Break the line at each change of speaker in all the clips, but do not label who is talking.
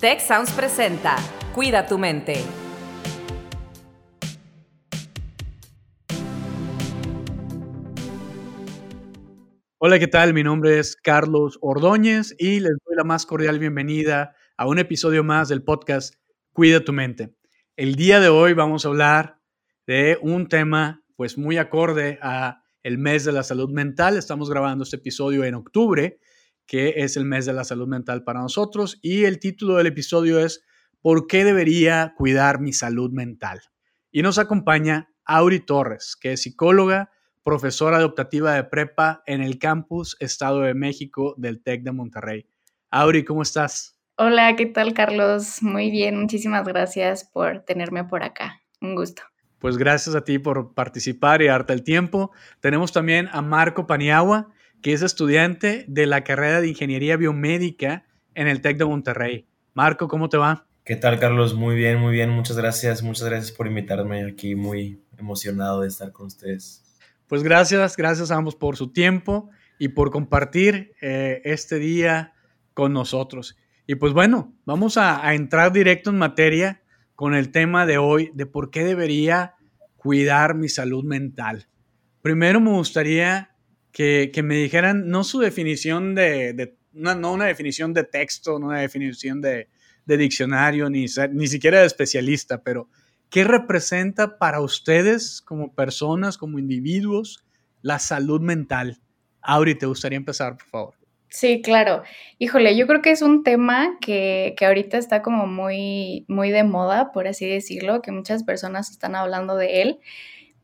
Tech Sounds presenta Cuida tu mente.
Hola, ¿qué tal? Mi nombre es Carlos Ordóñez y les doy la más cordial bienvenida a un episodio más del podcast Cuida tu mente. El día de hoy vamos a hablar de un tema pues muy acorde a el mes de la salud mental. Estamos grabando este episodio en octubre, que es el mes de la salud mental para nosotros y el título del episodio es ¿Por qué debería cuidar mi salud mental? Y nos acompaña Auri Torres, que es psicóloga, profesora adoptativa de prepa en el campus Estado de México del TEC de Monterrey. Auri, ¿cómo estás?
Hola, ¿qué tal Carlos? Muy bien, muchísimas gracias por tenerme por acá. Un gusto.
Pues gracias a ti por participar y darte el tiempo. Tenemos también a Marco Paniagua, que es estudiante de la carrera de Ingeniería Biomédica en el TEC de Monterrey. Marco, ¿cómo te va?
¿Qué tal, Carlos? Muy bien, muy bien. Muchas gracias. Muchas gracias por invitarme aquí. Muy emocionado de estar con ustedes.
Pues gracias, gracias a ambos por su tiempo y por compartir eh, este día con nosotros. Y pues bueno, vamos a, entrar directo en materia con el tema de hoy de por qué debería cuidar mi salud mental. Primero me gustaría que, me dijeran no su definición de, no una definición de texto, no una definición de, diccionario, ni, ni siquiera de especialista, pero ¿qué representa para ustedes como personas, como individuos, la salud mental? Auri, ¿te gustaría empezar, por favor?
Sí, claro. Híjole, yo creo que es un tema que, que, ahorita está como muy, muy de moda, por así decirlo, que muchas personas están hablando de él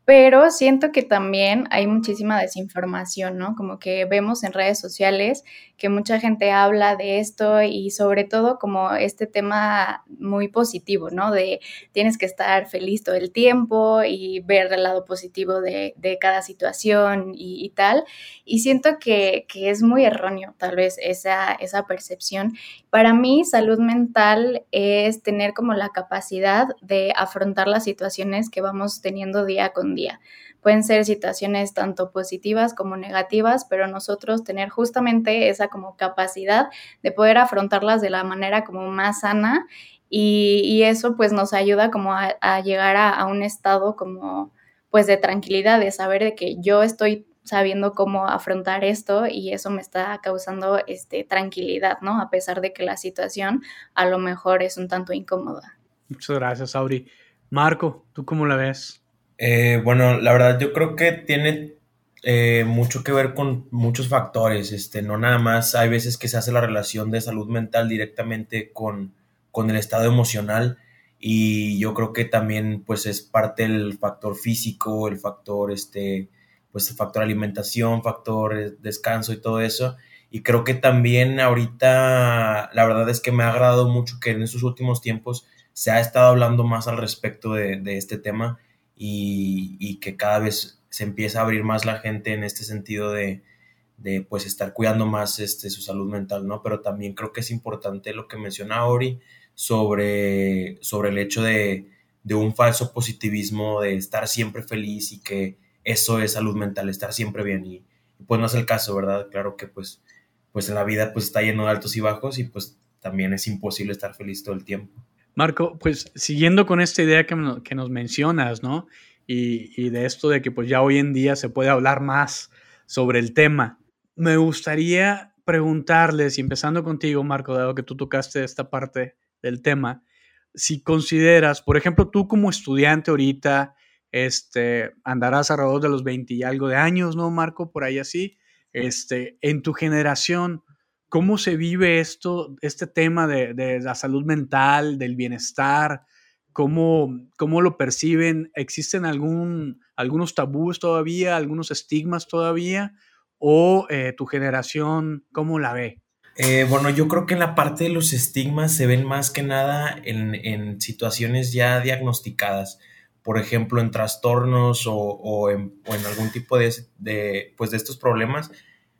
pero siento que también hay muchísima desinformación, ¿no? Como que vemos en redes sociales que mucha gente habla de esto y sobre todo como este tema muy positivo, ¿no? De tienes que estar feliz todo el tiempo y ver el lado positivo de, cada situación y, tal. Y siento que, que, es muy erróneo tal vez esa, esa percepción. Para mí, salud mental es tener como la capacidad de afrontar las situaciones que vamos teniendo día con día. Pueden ser situaciones tanto positivas como negativas, pero nosotros tener justamente esa como capacidad de poder afrontarlas de la manera como más sana y, eso pues nos ayuda como a, llegar a, a, un estado como pues de tranquilidad, de saber de que yo estoy sabiendo cómo afrontar esto y eso me está causando este, tranquilidad, ¿no? A pesar de que la situación a lo mejor es un tanto incómoda.
Muchas gracias, Auri. Marco, ¿tú cómo la ves?
Eh, bueno, la verdad yo creo que tiene eh, mucho que ver con muchos factores, este, no nada más hay veces que se hace la relación de salud mental directamente con, con el estado emocional y yo creo que también pues es parte del factor físico, el factor este, pues factor alimentación, factor descanso y todo eso. Y creo que también ahorita la verdad es que me ha agradado mucho que en estos últimos tiempos se ha estado hablando más al respecto de este tema y, que cada vez se empieza a abrir más la gente en este sentido de, de pues estar cuidando más este, su salud mental, ¿no? Pero también creo que es importante lo que menciona Ori sobre, sobre el hecho de, de un falso positivismo, de estar siempre feliz y que eso es salud mental, estar siempre bien y, pues no es el caso, ¿verdad? Claro que pues, pues en la vida pues está lleno de altos y bajos y pues también es imposible estar feliz todo el tiempo.
Marco, pues siguiendo con esta idea que, nos mencionas, ¿no? Y, de esto de que pues ya hoy en día se puede hablar más sobre el tema, me gustaría preguntarles, y empezando contigo, Marco, dado que tú tocaste esta parte del tema, si consideras, por ejemplo, tú como estudiante ahorita, este, andarás alrededor de los 20 y algo de años, ¿no, Marco? Por ahí así, este, en tu generación, ¿Cómo se vive esto, este tema de, la salud mental, del bienestar? ¿Cómo, ¿Cómo, lo perciben? ¿Existen algún, algunos tabús todavía, algunos estigmas todavía? ¿O eh, tu generación, cómo la ve?
Eh, bueno, yo creo que en la parte de los estigmas se ven más que nada en, situaciones ya diagnosticadas, por ejemplo, en trastornos o, en, algún tipo de, pues de estos problemas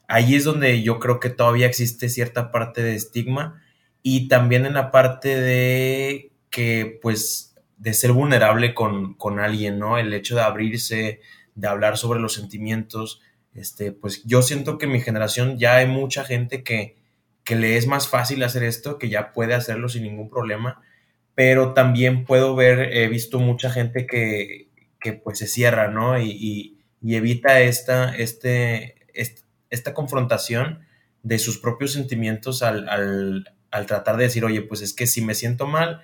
ahí es donde yo creo que todavía existe cierta parte de estigma y también en la parte de que pues de ser vulnerable con, alguien, ¿no? El hecho de abrirse, de hablar sobre los sentimientos, este, pues yo siento que en mi generación ya hay mucha gente que, que le es más fácil hacer esto, que ya puede hacerlo sin ningún problema, pero también puedo ver, he visto mucha gente que, que pues se cierra, ¿no? Y, evita esta, este, esta confrontación de sus propios sentimientos al, al, tratar de decir, oye, pues es que si me siento mal,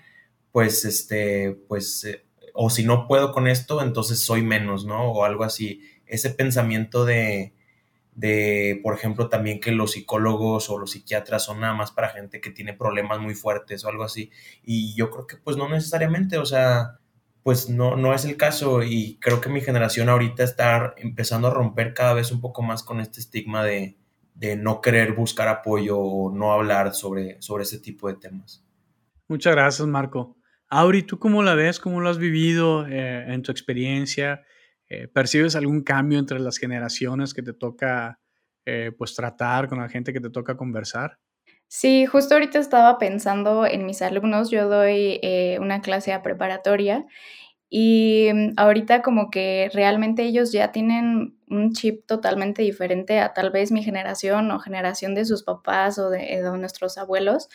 pues este, pues, eh, o si no puedo con esto, entonces soy menos, ¿no? O algo así. Ese pensamiento de, de, por ejemplo, también que los psicólogos o los psiquiatras son nada más para gente que tiene problemas muy fuertes o algo así. Y yo creo que pues no necesariamente, o sea, pues no, no es el caso y creo que mi generación ahorita está empezando a romper cada vez un poco más con este estigma de, de no querer buscar apoyo o no hablar sobre, sobre ese tipo de temas.
Muchas gracias, Marco. Auri, ¿tú cómo la ves? ¿Cómo lo has vivido eh, en tu experiencia? Eh, ¿Percibes algún cambio entre las generaciones que te toca eh, pues tratar con la gente que te toca conversar?
Sí, justo ahorita estaba pensando en mis alumnos, yo doy eh, una clase a preparatoria y mm, ahorita como que realmente ellos ya tienen un chip totalmente diferente a tal vez mi generación o generación de sus papás o de nuestros abuelos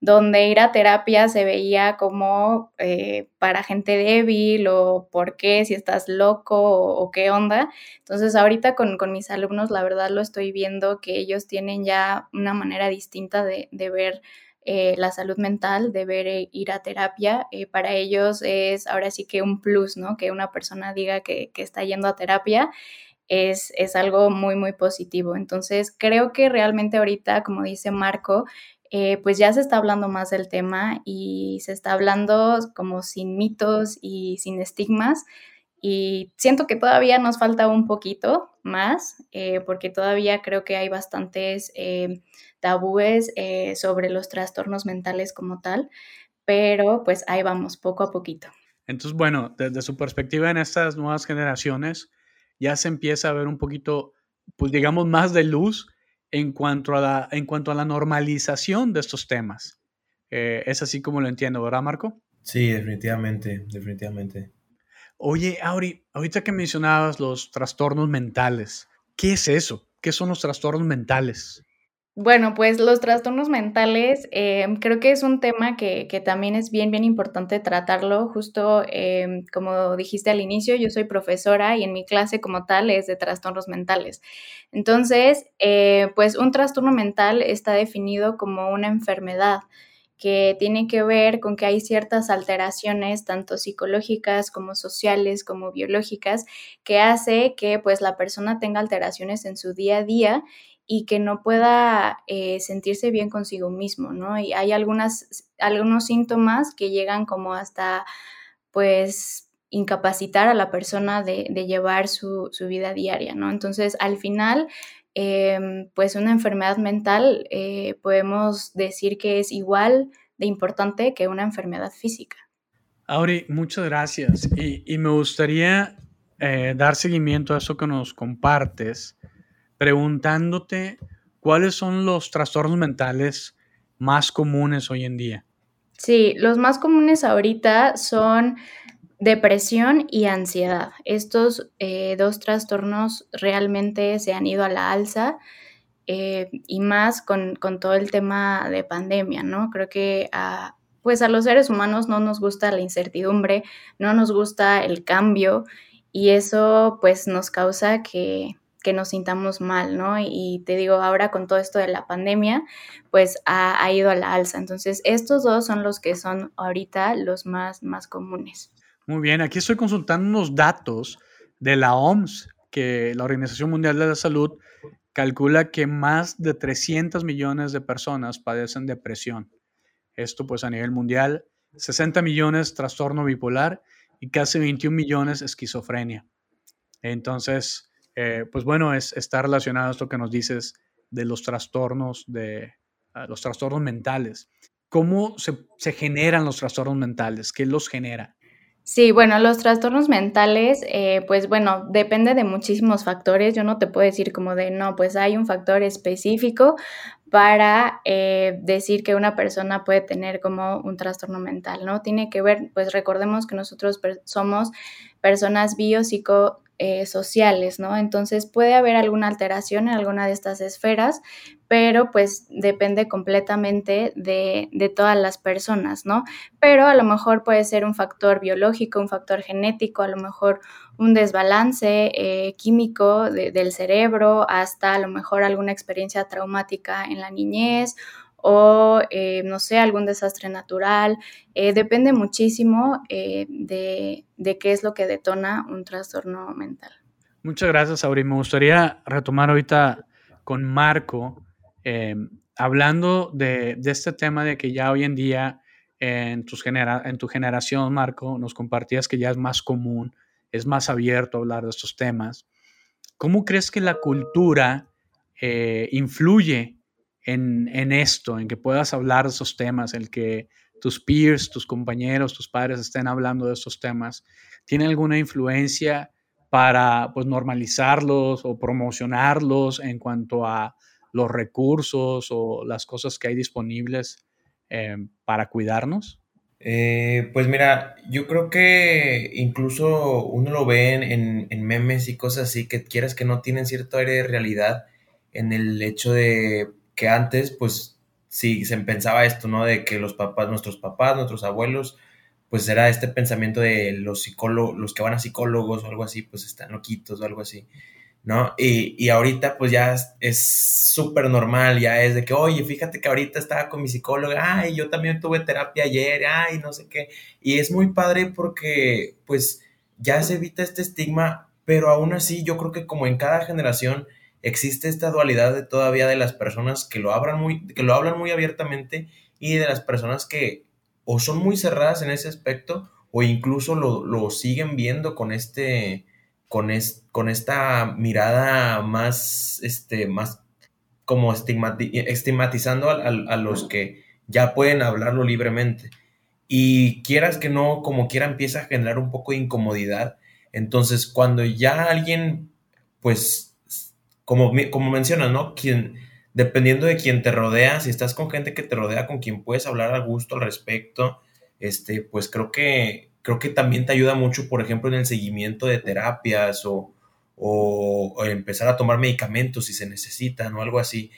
donde ir a terapia se veía como eh, para gente débil o por qué, si estás loco o, qué onda. Entonces ahorita con, mis alumnos la verdad lo estoy viendo que ellos tienen ya una manera distinta de, ver eh, la salud mental, de ver eh, ir a terapia. para ellos es ahora sí que un plus, ¿no? Que una persona diga que, que está yendo a terapia. Es, es, algo muy, muy positivo. Entonces, creo que realmente ahorita, como dice Marco, eh, pues ya se está hablando más del tema y se está hablando como sin mitos y sin estigmas. Y siento que todavía nos falta un poquito más, eh, porque todavía creo que hay bastantes eh, tabúes sobre los trastornos mentales como tal, pero pues ahí vamos, poco a poquito.
Entonces, bueno, desde su perspectiva en estas nuevas generaciones, ya se empieza a ver un poquito, pues digamos, más de luz en cuanto a la, en cuanto a la normalización de estos temas. Eh, es así como lo entiendo, ¿verdad, Marco?
Sí, definitivamente, definitivamente.
Oye, Auri, ahorita que mencionabas los trastornos mentales, ¿qué es eso? ¿Qué son los trastornos mentales?
Bueno, pues los trastornos mentales em, creo que es un tema que, también es bien, bien importante tratarlo. Justo em, como dijiste al inicio, yo soy profesora y en mi clase como tal es de trastornos mentales. Entonces, eh, pues un trastorno mental está definido como una enfermedad que tiene que ver con que hay ciertas alteraciones, tanto psicológicas como sociales, como biológicas, que hace que pues la persona tenga alteraciones en su día a día y que no pueda eh, sentirse bien consigo mismo, ¿no? Y hay algunas, algunos síntomas que llegan como hasta, pues, incapacitar a la persona de, llevar su, vida diaria, ¿no? Entonces, al final, em, pues una enfermedad mental eh, podemos decir que es igual de importante que una enfermedad física.
Auri, muchas gracias. Y, me gustaría eh, dar seguimiento a eso que nos compartes preguntándote cuáles son los trastornos mentales más comunes hoy en día.
Sí, los más comunes ahorita son depresión y ansiedad. Estos eh, dos trastornos realmente se han ido a la alza eh, y más con, todo el tema de pandemia, ¿no? Creo que a, pues a los seres humanos no nos gusta la incertidumbre, no nos gusta el cambio y eso pues nos causa que que nos sintamos mal, ¿no? Y te digo, ahora con todo esto de la pandemia, pues ha, ido a la alza. Entonces, estos dos son los que son ahorita los más, más comunes.
Muy bien, aquí estoy consultando unos datos de la OMS, que la Organización Mundial de la Salud calcula que más de 300 millones de personas padecen depresión. Esto pues a nivel mundial, 60 millones trastorno bipolar y casi 21 millones esquizofrenia. Entonces, eh, pues bueno, es, está relacionado a esto que nos dices de los trastornos, de ah, los trastornos mentales. ¿Cómo se, generan los trastornos mentales? ¿Qué los genera?
Sí, bueno, los trastornos mentales, eh, pues bueno, depende de muchísimos factores. Yo no te puedo decir como de, no, pues hay un factor específico para eh, decir que una persona puede tener como un trastorno mental, ¿no? Tiene que ver, pues recordemos que nosotros somos personas biopsico eh, sociales, ¿no? Entonces puede haber alguna alteración en alguna de estas esferas, pero pues depende completamente de, todas las personas, ¿no? Pero a lo mejor puede ser un factor biológico, un factor genético, a lo mejor un desbalance eh, químico del cerebro, hasta a lo mejor alguna experiencia traumática en la niñez o, eh, no sé, algún desastre natural. Eh, depende muchísimo eh, de, qué es lo que detona un trastorno mental.
Muchas gracias, Auri. Me gustaría retomar ahorita con Marco, hablando de, este tema de que ya hoy en día en, tus en tu generación, Marco, nos compartías que ya es más común, es más abierto hablar de estos temas. ¿Cómo crees que la cultura influye en, esto, en que puedas hablar de esos temas, el que tus peers, tus compañeros, tus padres estén hablando de estos temas, ¿tiene alguna influencia para pues, normalizarlos o promocionarlos en cuanto a los recursos o las cosas que hay disponibles eh, para cuidarnos?
Eh, pues mira, yo creo que incluso uno lo ve en, en, memes y cosas así que quieras que no tienen cierto aire de realidad en el hecho de que antes, pues sí, se pensaba esto, ¿no? De que los papás, nuestros papás, nuestros abuelos, pues era este pensamiento de los psicólogos, los que van a psicólogos o algo así, pues están loquitos o algo así, ¿no? Y, ahorita pues ya es súper normal, ya es de que, oye, fíjate que ahorita estaba con mi psicóloga, ay, yo también tuve terapia ayer, ay, no sé qué. Y es muy padre porque pues ya se evita este estigma, pero aún así yo creo que como en cada generación, existe esta dualidad de todavía de las personas que lo, hablan muy, que lo hablan muy abiertamente y de las personas que o son muy cerradas en ese aspecto o incluso lo, siguen viendo con este con, con esta mirada más este más como estigmatizando a, los que ya pueden hablarlo libremente. Y quieras que no como quiera empieza a generar un poco de incomodidad. Entonces cuando ya alguien pues como, como mencionas, ¿no? Quien, dependiendo de quién te rodea, si estás con gente que te rodea, con quien puedes hablar a gusto al respecto, este, pues creo que, creo que también te ayuda mucho, por ejemplo, en el seguimiento de terapias o, o, empezar a tomar medicamentos si se necesitan o algo así.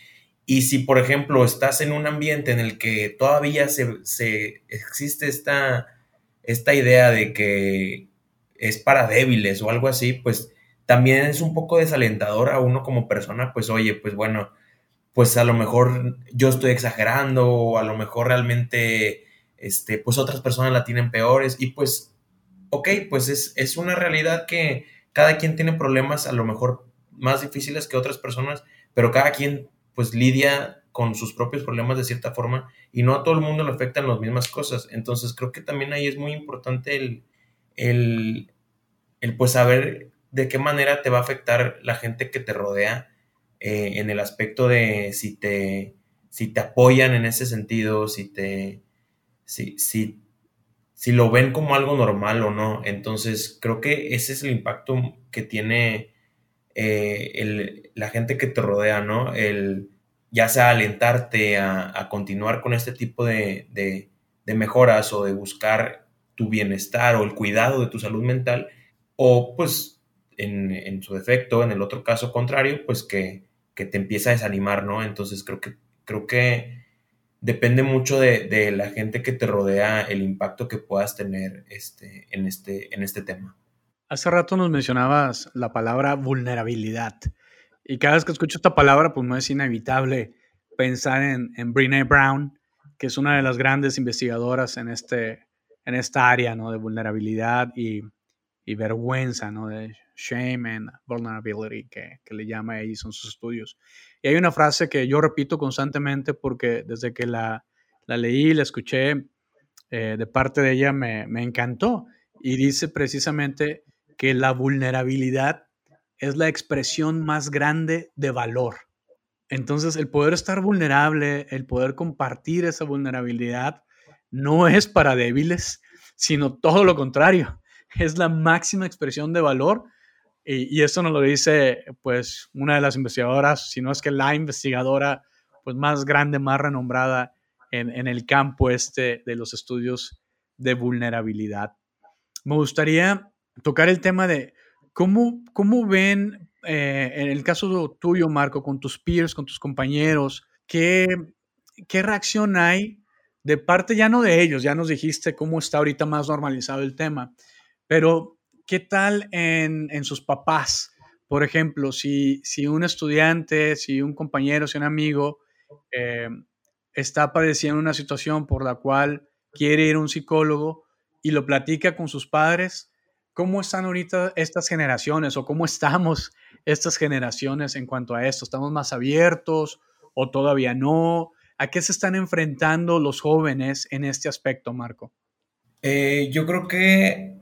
Y si, por ejemplo, estás en un ambiente en el que todavía se, se existe esta, esta idea de que es para débiles o algo así, pues también es un poco desalentador a uno como persona, pues oye, pues bueno, pues a lo mejor yo estoy exagerando o a lo mejor realmente, este, pues otras personas la tienen peores y pues, ok, pues es, es una realidad que cada quien tiene problemas a lo mejor más difíciles que otras personas, pero cada quien pues lidia con sus propios problemas de cierta forma y no a todo el mundo le afectan las mismas cosas. Entonces creo que también ahí es muy importante el, el, el pues saber de qué manera te va a afectar la gente que te rodea eh, en el aspecto de si te, si te apoyan en ese sentido, si te, si, si, si lo ven como algo normal o no. Entonces, creo que ese es el impacto que tiene eh, la gente que te rodea, ¿no? El, ya sea alentarte a, continuar con este tipo de, de, mejoras o de buscar tu bienestar o el cuidado de tu salud mental, o pues en, su defecto, en el otro caso contrario, pues que, te empieza a desanimar, ¿no? Entonces creo que, creo que depende mucho de, la gente que te rodea, el impacto que puedas tener este, en, este, en este tema.
Hace rato nos mencionabas la palabra vulnerabilidad. Y cada vez que escucho esta palabra, pues no es inevitable pensar en, en Brene Brown, que es una de las grandes investigadoras en, este, en esta área ¿no? de vulnerabilidad y, y vergüenza, ¿no? de Shame and Vulnerability, que, le llama ahí, son sus estudios. Y hay una frase que yo repito constantemente porque desde que la, la leí, la escuché eh, de parte de ella, me, me encantó. Y dice precisamente que la vulnerabilidad es la expresión más grande de valor. Entonces, el poder estar vulnerable, el poder compartir esa vulnerabilidad, no es para débiles, sino todo lo contrario. Es la máxima expresión de valor y, esto nos lo dice, pues, una de las investigadoras, si no es que la investigadora, pues, más grande, más renombrada en, en el campo este de los estudios de vulnerabilidad. Me gustaría tocar el tema de ¿cómo, cómo ven, eh, en el caso tuyo, Marco, con tus peers, con tus compañeros, qué, qué reacción hay de parte ya no de ellos, ya nos dijiste cómo está ahorita más normalizado el tema, pero ¿qué tal en, sus papás? Por ejemplo, si, si, un estudiante, si un compañero, si un amigo eh, está padeciendo una situación por la cual quiere ir a un psicólogo y lo platica con sus padres, ¿cómo están ahorita estas generaciones o cómo estamos estas generaciones en cuanto a esto? ¿Estamos más abiertos o todavía no? ¿A qué se están enfrentando los jóvenes en este aspecto, Marco?
Eh, yo creo que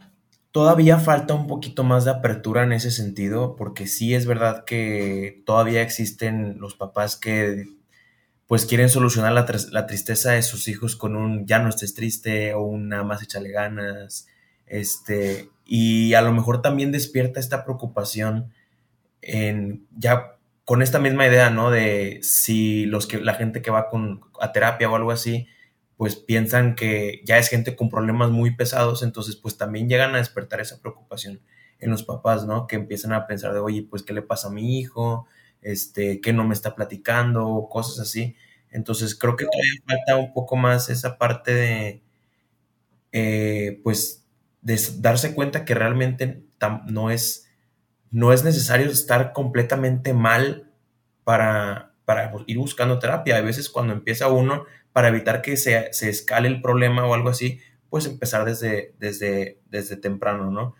todavía falta un poquito más de apertura en ese sentido, porque sí es verdad que todavía existen los papás que pues quieren solucionar la, tristeza de sus hijos con un ya no estés triste o una más échale ganas, este, y a lo mejor también despierta esta preocupación en ya con esta misma idea, ¿no? De si los que la gente que va con a terapia o algo así, pues piensan que ya es gente con problemas muy pesados, entonces pues también llegan a despertar esa preocupación en los papás, ¿no? Que empiezan a pensar de, oye, pues, ¿qué le pasa a mi hijo? este, que no me está platicando, cosas así. Entonces creo que todavía falta un poco más esa parte de, eh, pues, darse cuenta que realmente no es, no es necesario estar completamente mal para, para ir buscando terapia. A veces cuando empieza uno, para evitar que se, se escale el problema o algo así, pues empezar desde, desde, desde temprano, ¿no?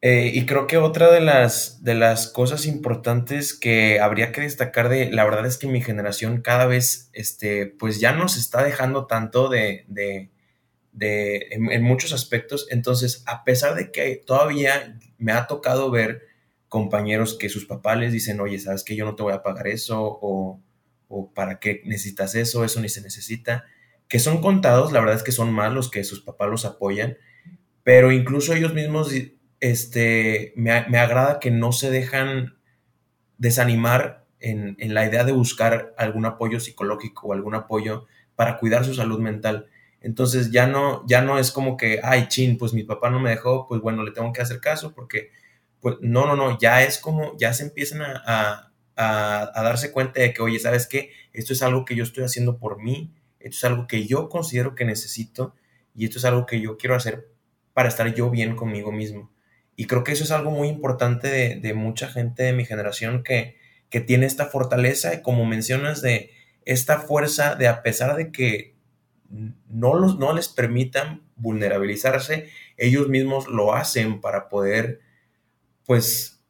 Eh, y creo que otra de las, de las cosas importantes que habría que destacar de, la verdad es que mi generación cada vez, este, pues ya nos está dejando tanto de, de, de en, muchos aspectos. Entonces, a pesar de que todavía me ha tocado ver compañeros que sus papás les dicen, oye, sabes que yo no te voy a pagar eso, o, o para qué necesitas eso, eso ni se necesita, que son contados, la verdad es que son más los que sus papás los apoyan, pero incluso ellos mismos este, me, agrada que no se dejan desanimar en, la idea de buscar algún apoyo psicológico o algún apoyo para cuidar su salud mental. Entonces ya no, ya no es como que, ay, chin, pues mi papá no me dejó, pues bueno, le tengo que hacer caso porque, pues no, no, no, ya es como, ya se empiezan a darse cuenta de que, oye, ¿sabes qué? Esto es algo que yo estoy haciendo por mí, esto es algo que yo considero que necesito y esto es algo que yo quiero hacer para estar yo bien conmigo mismo. Y creo que eso es algo muy importante de, mucha gente de mi generación que, que, tiene esta fortaleza y como mencionas de esta fuerza de a pesar de que no, los, no les permitan vulnerabilizarse, ellos mismos lo hacen para poder pues,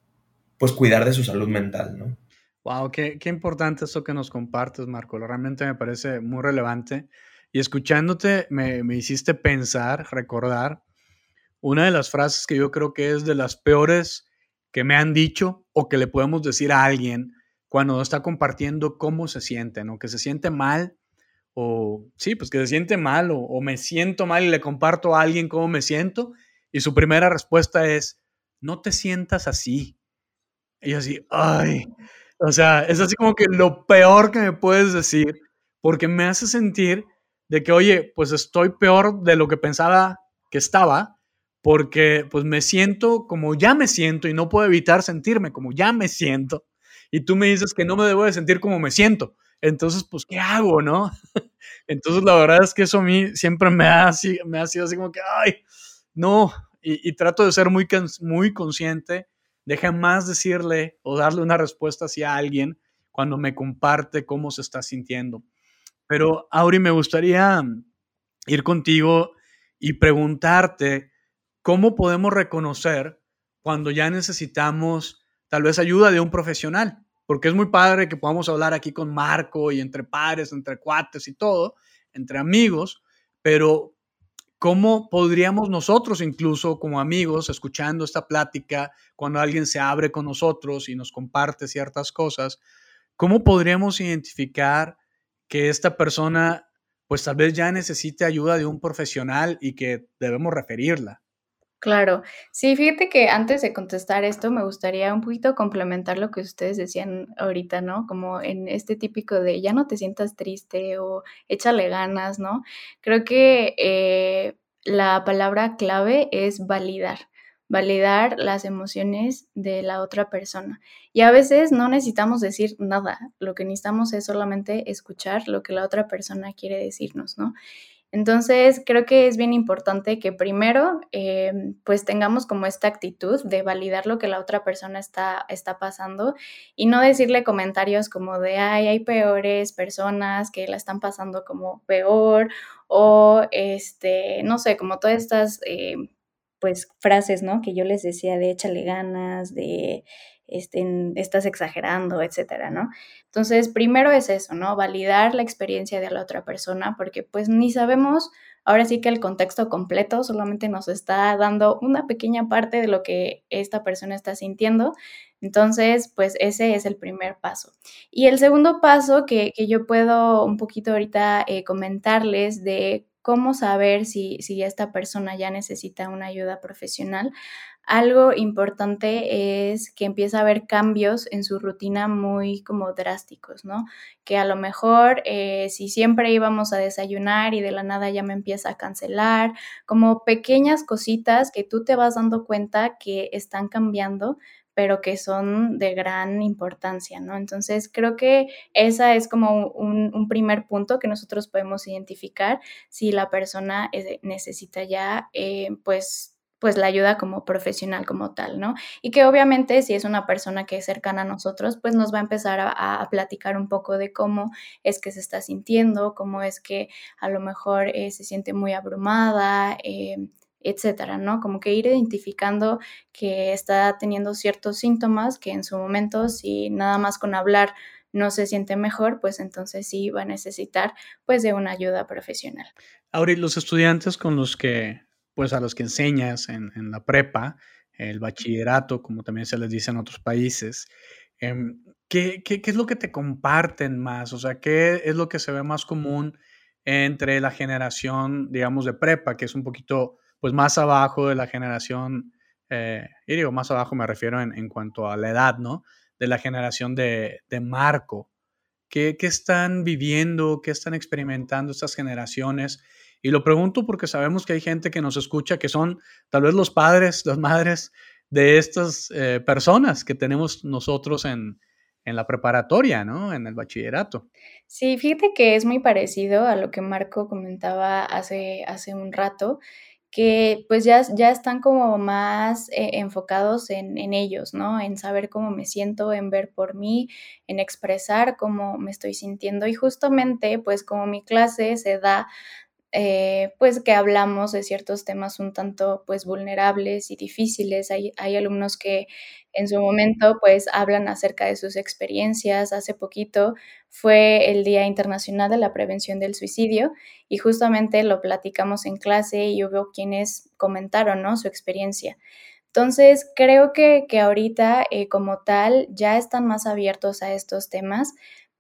pues cuidar de su salud mental, ¿no?
Wow, qué, qué importante eso que nos compartes, Marco. Realmente me parece muy relevante. Y escuchándote me, me hiciste pensar, recordar una de las frases que yo creo que es de las peores que me han dicho o que le podemos decir a alguien cuando está compartiendo cómo se siente, ¿no? Que se siente mal o sí, pues que se siente mal o, me siento mal y le comparto a alguien cómo me siento y su primera respuesta es, no te sientas así. Y así, ay, o sea, es así como que lo peor que me puedes decir porque me hace sentir de que, oye, pues estoy peor de lo que pensaba que estaba porque pues me siento como ya me siento y no puedo evitar sentirme como ya me siento. Y tú me dices que no me debo de sentir como me siento. Entonces, pues, ¿qué hago, no? Entonces, la verdad es que eso a mí siempre me ha, me sido así como que, ay, no. Y, trato de ser muy, muy consciente de jamás decirle o darle una respuesta hacia alguien cuando me comparte cómo se está sintiendo. Pero, Auri, me gustaría ir contigo y preguntarte, ¿cómo podemos reconocer cuando ya necesitamos tal vez ayuda de un profesional? Porque es muy padre que podamos hablar aquí con Marco y entre pares, entre cuates y todo, entre amigos, pero ¿cómo podríamos nosotros incluso como amigos, escuchando esta plática, cuando alguien se abre con nosotros y nos comparte ciertas cosas, cómo podríamos identificar que esta persona pues tal vez ya necesite ayuda de un profesional y que debemos referirla?
Claro, sí, fíjate que antes de contestar esto me gustaría un poquito complementar lo que ustedes decían ahorita, ¿no? Como en este típico de ya no te sientas triste o échale ganas, ¿no? Creo que eh, la palabra clave es validar. validar las emociones de la otra persona. Y a veces no necesitamos decir nada, lo que necesitamos es solamente escuchar lo que la otra persona quiere decirnos, ¿no? Entonces, creo que es bien importante que primero, eh, pues tengamos como esta actitud de validar lo que la otra persona está, está pasando y no decirle comentarios como de, ay, hay peores personas que la están pasando como peor o, este, no sé, como todas estas, eh, pues, frases, ¿no? Que yo les decía de échale ganas, de estás exagerando, etcétera, ¿no? Entonces, primero es eso, ¿no? Validar la experiencia de la otra persona, porque pues ni sabemos, ahora sí que el contexto completo solamente nos está dando una pequeña parte de lo que esta persona está sintiendo. Entonces, pues ese es el primer paso. Y el segundo paso que, yo puedo un poquito ahorita eh, comentarles de cómo saber si, si esta persona ya necesita una ayuda profesional algo importante es que empieza a haber cambios en su rutina muy como drásticos, ¿no? Que a lo mejor eh, si siempre íbamos a desayunar y de la nada ya me empieza a cancelar, como pequeñas cositas que tú te vas dando cuenta que están cambiando, pero que son de gran importancia, ¿no? Entonces, creo que esa es como un, primer punto que nosotros podemos identificar si la persona eh, necesita ya, eh, pues, pues la ayuda como profesional como tal, ¿no? Y que obviamente si es una persona que es cercana a nosotros, pues nos va a empezar a, platicar un poco de cómo es que se está sintiendo, cómo es que a lo mejor eh, se siente muy abrumada, eh, etcétera, ¿no? Como que ir identificando que está teniendo ciertos síntomas que en su momento, si nada más con hablar no se siente mejor, pues entonces sí va a necesitar pues de una ayuda profesional.
Ahora, los estudiantes con los que pues a los que enseñas en, la prepa, el bachillerato, como también se les dice en otros países, em, ¿qué, es lo que te comparten más? O sea, ¿qué es lo que se ve más común entre la generación, digamos, de prepa, que es un poquito, pues, más abajo de la generación, eh, y digo, más abajo me refiero en, cuanto a la edad, ¿no? De la generación de, Marco. ¿Qué, ¿Qué, están viviendo? ¿Qué están experimentando estas generaciones? Y lo pregunto porque sabemos que hay gente que nos escucha que son tal vez los padres, las madres de estas eh, personas que tenemos nosotros en, la preparatoria, ¿no? En el bachillerato.
Sí, fíjate que es muy parecido a lo que Marco comentaba hace, hace un rato, que pues ya, ya están como más eh, enfocados en, en, ellos, ¿no? En saber cómo me siento, en ver por mí, en expresar cómo me estoy sintiendo. Y justamente, pues como mi clase se da eh, pues que hablamos de ciertos temas un tanto pues vulnerables y difíciles. Hay, hay alumnos que en su momento pues hablan acerca de sus experiencias. Hace poquito fue el Día Internacional de la Prevención del Suicidio y justamente lo platicamos en clase y hubo quienes comentaron ¿no? su experiencia. Entonces, creo que, que ahorita eh, como tal ya están más abiertos a estos temas,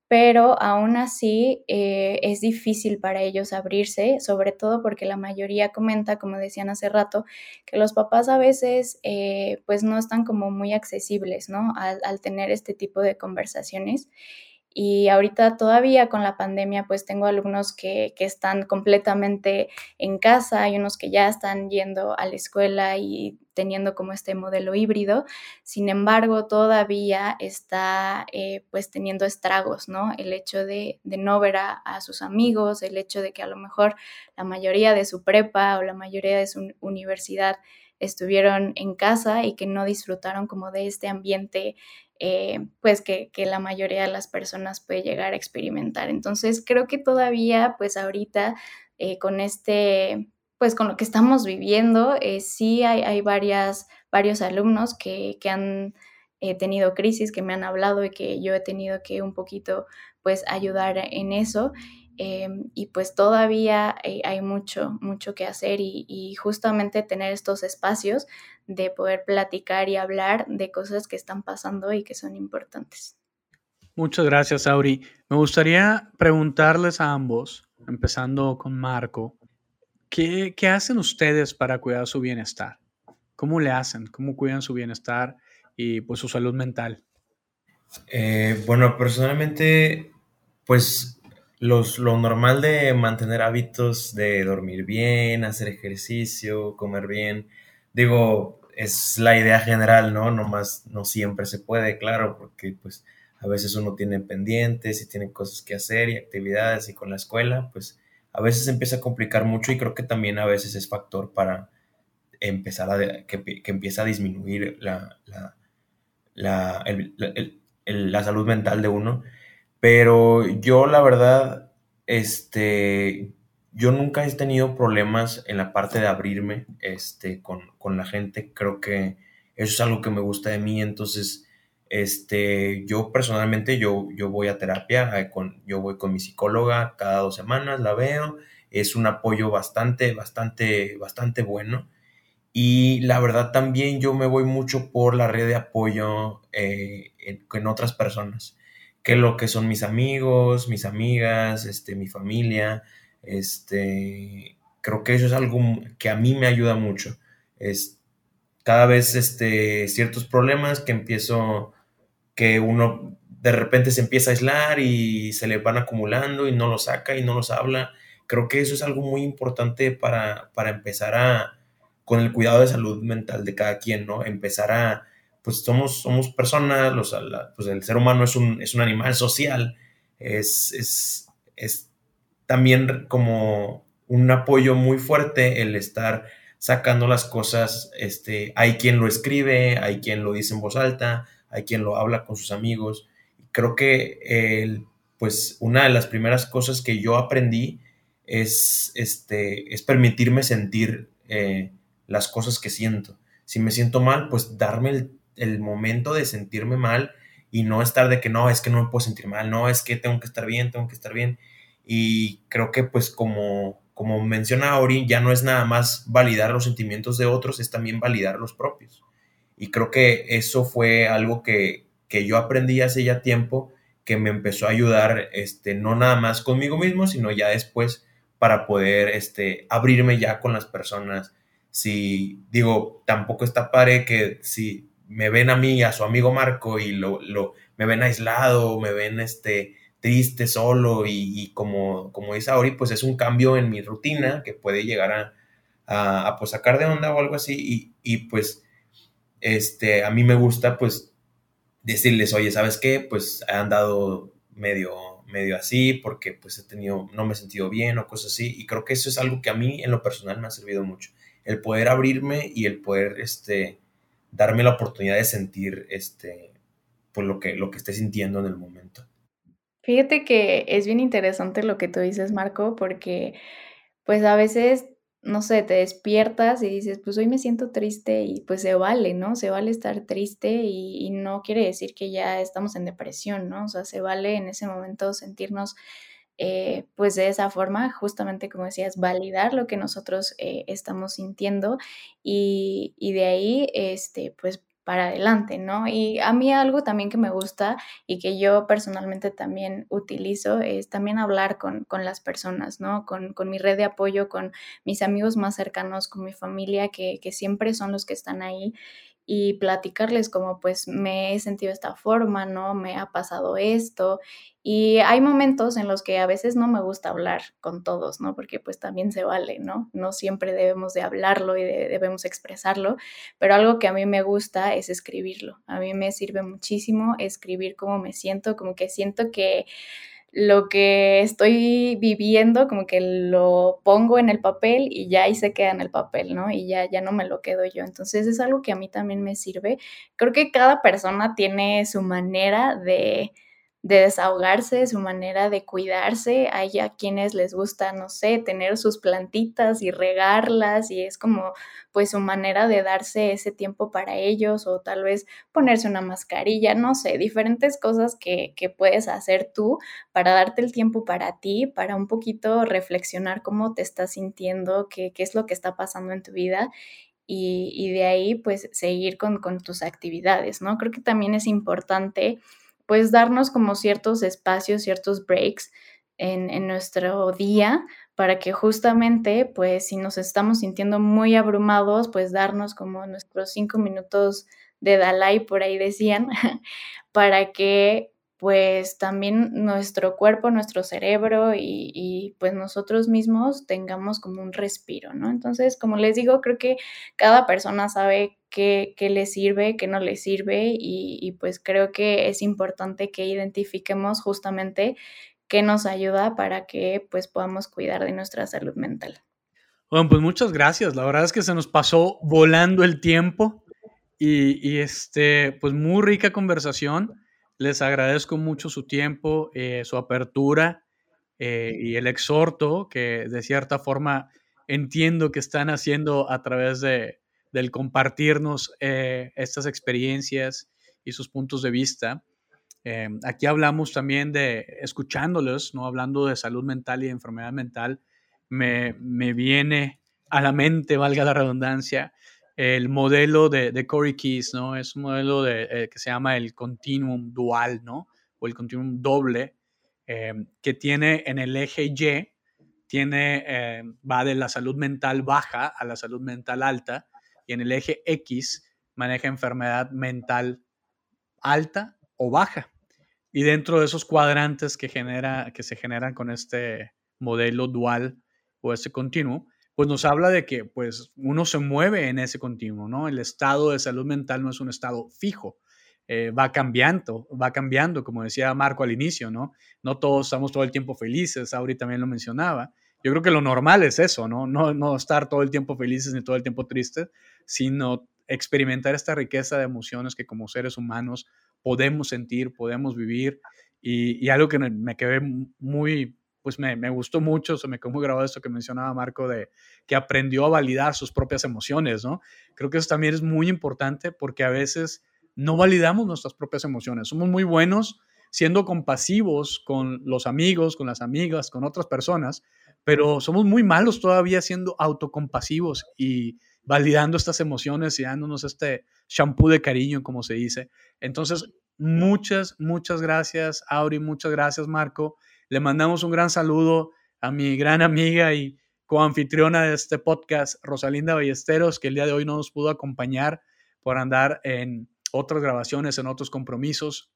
pero aún así eh, es difícil para ellos abrirse, sobre todo porque la mayoría comenta, como decían hace rato, que los papás a veces eh, pues no están como muy accesibles, ¿no? Al, al tener este tipo de conversaciones. Y ahorita todavía con la pandemia, pues tengo alumnos que, que, están completamente en casa, hay unos que ya están yendo a la escuela y teniendo como este modelo híbrido. Sin embargo, todavía está eh, pues teniendo estragos, ¿no? El hecho de, de no ver a, a, sus amigos, el hecho de que a lo mejor la mayoría de su prepa o la mayoría de su universidad estuvieron en casa y que no disfrutaron como de este ambiente eh, pues que, la mayoría de las personas puede llegar a experimentar. Entonces creo que todavía pues ahorita eh, con este, pues con lo que estamos viviendo, eh, sí hay, hay varias, varios alumnos que, que han tenido crisis, que me han hablado y que yo he tenido que un poquito pues ayudar en eso. Y pues todavía hay mucho, mucho que hacer y, justamente tener estos espacios de poder platicar y hablar de cosas que están pasando y que son importantes.
Muchas gracias, Auri. Me gustaría preguntarles a ambos, empezando con Marco, ¿qué, qué hacen ustedes para cuidar su bienestar? ¿Cómo le hacen? ¿Cómo cuidan su bienestar y pues su salud mental?
Eh, bueno, personalmente, pues los, lo normal de mantener hábitos de dormir bien, hacer ejercicio, comer bien. Digo, es la idea general, ¿no? No más, no siempre se puede, claro, porque pues a veces uno tiene pendientes y tiene cosas que hacer y actividades y con la escuela, pues a veces empieza a complicar mucho y creo que también a veces es factor para empezar a, que, que empieza a disminuir la, la, la, la salud mental de uno. Pero yo la verdad, este, yo nunca he tenido problemas en la parte de abrirme este, con, con, la gente. Creo que eso es algo que me gusta de mí. Entonces, este, yo personalmente, yo, yo voy a terapia, eh, con, yo voy con mi psicóloga cada dos semanas, la veo. Es un apoyo bastante, bastante, bastante bueno. Y la verdad también yo me voy mucho por la red de apoyo eh, otras personas, que lo que son mis amigos, mis amigas, este, mi familia. Este, creo que eso es algo que a mí me ayuda mucho. Es cada vez este, ciertos problemas que empiezo, que uno de repente se empieza a aislar y se le van acumulando y no los saca y no los habla. Creo que eso es algo muy importante para, para empezar a, con el cuidado de salud mental de cada quien, ¿no? Empezar a, pues somos, somos personas, los, pues el ser humano es un, es un animal social, es, es, también como un apoyo muy fuerte el estar sacando las cosas, este, hay quien lo escribe, hay quien lo dice en voz alta, hay quien lo habla con sus amigos. Creo que pues una de las primeras cosas que yo aprendí es, este, es permitirme sentir eh, las cosas que siento. Si me siento mal, pues darme el, el, momento de sentirme mal y no estar de que no, es que no me puedo sentir mal, no, es que tengo que estar bien, tengo que estar bien. Y creo que pues como, como menciona Ori, ya no es nada más validar los sentimientos de otros, es también validar los propios. Y creo que eso fue algo que, que yo aprendí hace ya tiempo, que me empezó a ayudar, este, no nada más conmigo mismo, sino ya después para poder este, abrirme ya con las personas. Si digo, tampoco está padre que si me ven a mí, a su amigo Marco, y lo, lo me ven aislado, me ven este, triste, solo y, como, como dice Auri, pues es un cambio en mi rutina que puede llegar a, pues sacar de onda o algo así y, pues este, a mí me gusta pues decirles, oye, ¿sabes qué? Pues he andado medio, medio así porque pues he tenido, no me he sentido bien o cosas así y creo que eso es algo que a mí en lo personal me ha servido mucho, el poder abrirme y el poder, este, darme la oportunidad de sentir, este, pues lo que, lo que esté sintiendo en el momento.
Fíjate que es bien interesante lo que tú dices, Marco, porque pues a veces, no sé, te despiertas y dices, pues hoy me siento triste y pues se vale, ¿no? Se vale estar triste y, no quiere decir que ya estamos en depresión, ¿no? O sea, se vale en ese momento sentirnos eh, pues de esa forma, justamente como decías, validar lo que nosotros eh, estamos sintiendo y, y, de ahí, este, pues para adelante, ¿no? Y a mí algo también que me gusta y que yo personalmente también utilizo es también hablar con, las personas, ¿no? Con, mi red de apoyo, con mis amigos más cercanos, con mi familia, que, que siempre son los que están ahí y platicarles como pues me he sentido esta forma, ¿no? Me ha pasado esto. Y hay momentos en los que a veces no me gusta hablar con todos, ¿no? Porque pues también se vale, ¿no? No siempre debemos de hablarlo y debemos expresarlo, pero algo que a mí me gusta es escribirlo. A mí me sirve muchísimo escribir cómo me siento, como que siento que lo que estoy viviendo, como que lo pongo en el papel y ya ahí se queda en el papel, ¿no? Y ya, ya no me lo quedo yo. Entonces es algo que a mí también me sirve. Creo que cada persona tiene su manera de, de desahogarse, su manera de cuidarse. Hay a quienes les gusta, no sé, tener sus plantitas y regarlas y es como pues su manera de darse ese tiempo para ellos o tal vez ponerse una mascarilla, no sé, diferentes cosas que, que puedes hacer tú para darte el tiempo para ti, para un poquito reflexionar cómo te estás sintiendo, qué, qué es lo que está pasando en tu vida y, y de ahí pues seguir con, con tus actividades, ¿no? Creo que también es importante pues darnos como ciertos espacios, ciertos breaks en, en, nuestro día para que justamente, pues si nos estamos sintiendo muy abrumados, pues darnos como nuestros cinco minutos de Dalai, por ahí decían, para que pues también nuestro cuerpo, nuestro cerebro y, pues nosotros mismos tengamos como un respiro, ¿no? Entonces, como les digo, creo que cada persona sabe qué, qué le sirve, qué no le sirve y, y pues creo que es importante que identifiquemos justamente qué nos ayuda para que pues podamos cuidar de nuestra salud mental.
Bueno, pues muchas gracias. La verdad es que se nos pasó volando el tiempo y, y este, pues muy rica conversación. Les agradezco mucho su tiempo, eh, su apertura eh, y el exhorto que de cierta forma entiendo que están haciendo a través de, del compartirnos eh, estas experiencias y sus puntos de vista. aquí hablamos también de, escuchándolos, ¿no? hablando de salud mental y de enfermedad mental, me, me viene a la mente, valga la redundancia, el modelo de, de Corey Keys, ¿no? Es un modelo de, eh, que se llama el continuum dual, ¿no? O el continuum doble, eh, que tiene en el eje Y, tiene, eh, va de la salud mental baja a la salud mental alta, y en el eje X maneja enfermedad mental alta o baja. Y dentro de esos cuadrantes que, genera, que se generan con este modelo dual o este continuo, pues nos habla de que pues uno se mueve en ese continuo, ¿no? El estado de salud mental no es un estado fijo, eh, va cambiando, va cambiando, como decía Marco al inicio, ¿no? No todos estamos todo el tiempo felices, Auri también lo mencionaba. Yo creo que lo normal es eso, ¿no? No, no estar todo el tiempo felices ni todo el tiempo tristes, sino experimentar esta riqueza de emociones que como seres humanos podemos sentir, podemos vivir. Y, y algo que me quedé muy pues me, gustó mucho, se me quedó muy grabado esto que mencionaba Marco de que aprendió a validar sus propias emociones, ¿no? Creo que eso también es muy importante porque a veces no validamos nuestras propias emociones. Somos muy buenos siendo compasivos con los amigos, con las amigas, con otras personas, pero somos muy malos todavía siendo autocompasivos y validando estas emociones y dándonos este shampoo de cariño, como se dice. Entonces, muchas, muchas gracias, Auri, muchas gracias, Marco. Le mandamos un gran saludo a mi gran amiga y coanfitriona de este podcast, Rosalinda Ballesteros, que el día de hoy no nos pudo acompañar por andar en otras grabaciones, en otros compromisos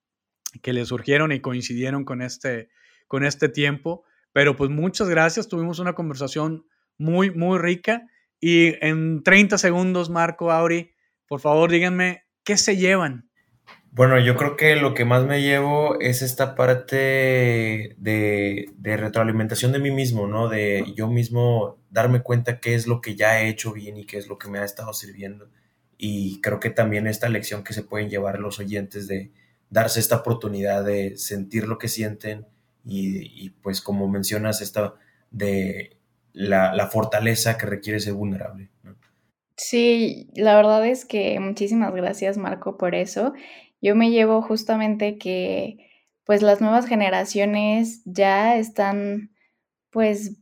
que le surgieron y coincidieron con este, con este tiempo. Pero pues muchas gracias, tuvimos una conversación muy, muy rica. Y en 30 segundos, Marco, Auri, por favor díganme, ¿qué se llevan
bueno, yo creo que lo que más me llevo es esta parte de, retroalimentación de mí mismo, ¿no? De yo mismo darme cuenta qué es lo que ya he hecho bien y qué es lo que me ha estado sirviendo. Y creo que también esta lección que se pueden llevar los oyentes de darse esta oportunidad de sentir lo que sienten y, pues como mencionas, esta de la, la fortaleza que requiere ser vulnerable. ¿no?
Sí, la verdad es que muchísimas gracias Marco por eso yo me llevo justamente que pues las nuevas generaciones ya están pues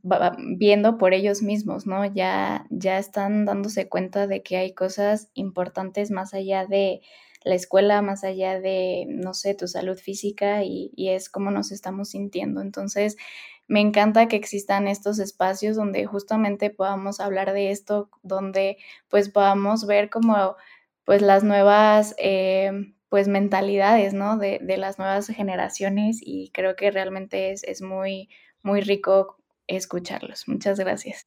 viendo por ellos mismos, ¿no? Ya, ya están dándose cuenta de que hay cosas importantes más allá de la escuela, más allá de, no sé, tu salud física y, y es cómo nos estamos sintiendo. Entonces, me encanta que existan estos espacios donde justamente podamos hablar de esto, donde pues podamos ver como pues las nuevas eh, pues mentalidades, ¿no? De, las nuevas generaciones y creo que realmente es, es muy, muy rico escucharlos. Muchas gracias.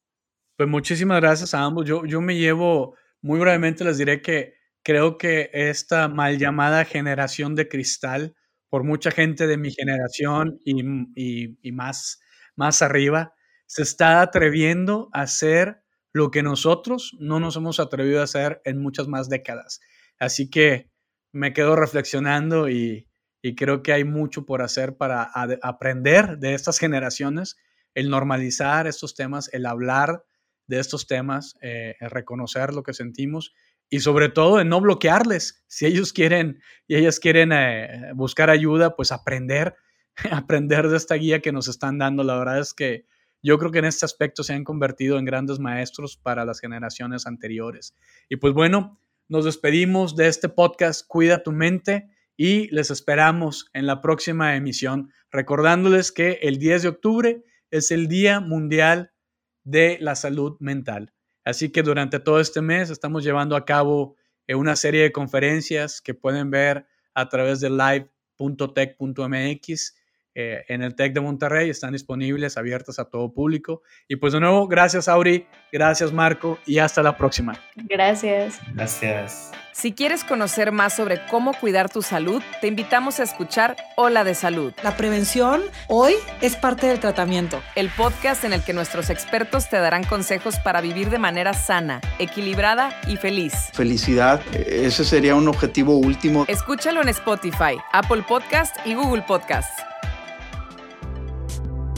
Pues muchísimas gracias a ambos. Yo, yo me llevo, muy brevemente les diré que creo que esta mal llamada generación de cristal, por mucha gente de mi generación y, y, y más, más arriba, se está atreviendo a hacer lo que nosotros no nos hemos atrevido a hacer en muchas más décadas. Así que me quedo reflexionando y, creo que hay mucho por hacer para aprender de estas generaciones, el normalizar estos temas, el hablar de estos temas, eh, el reconocer lo que sentimos y sobre todo en no bloquearles. Si ellos quieren y ellas quieren eh, buscar ayuda, pues aprender, aprender de esta guía que nos están dando. La verdad es que yo creo que en este aspecto se han convertido en grandes maestros para las generaciones anteriores. Y pues bueno, nos despedimos de este podcast Cuida tu mente y les esperamos en la próxima emisión, recordándoles que el 10 de octubre es el Día Mundial de la Salud Mental. Así que durante todo este mes estamos llevando a cabo eh, una serie de conferencias que pueden ver a través de Live www.tech.mx. Eh, en el TEC de Monterrey están disponibles, abiertas a todo público. Y pues de nuevo, gracias Auri, gracias Marco y hasta la próxima.
Gracias.
Gracias.
Si quieres conocer más sobre cómo cuidar tu salud, te invitamos a escuchar Hola de Salud.
La prevención hoy es parte del tratamiento.
El podcast en el que nuestros expertos te darán consejos para vivir de manera sana, equilibrada y feliz.
Felicidad, ese sería un objetivo último.
Escúchalo en Spotify, Apple Podcast y Google Podcast.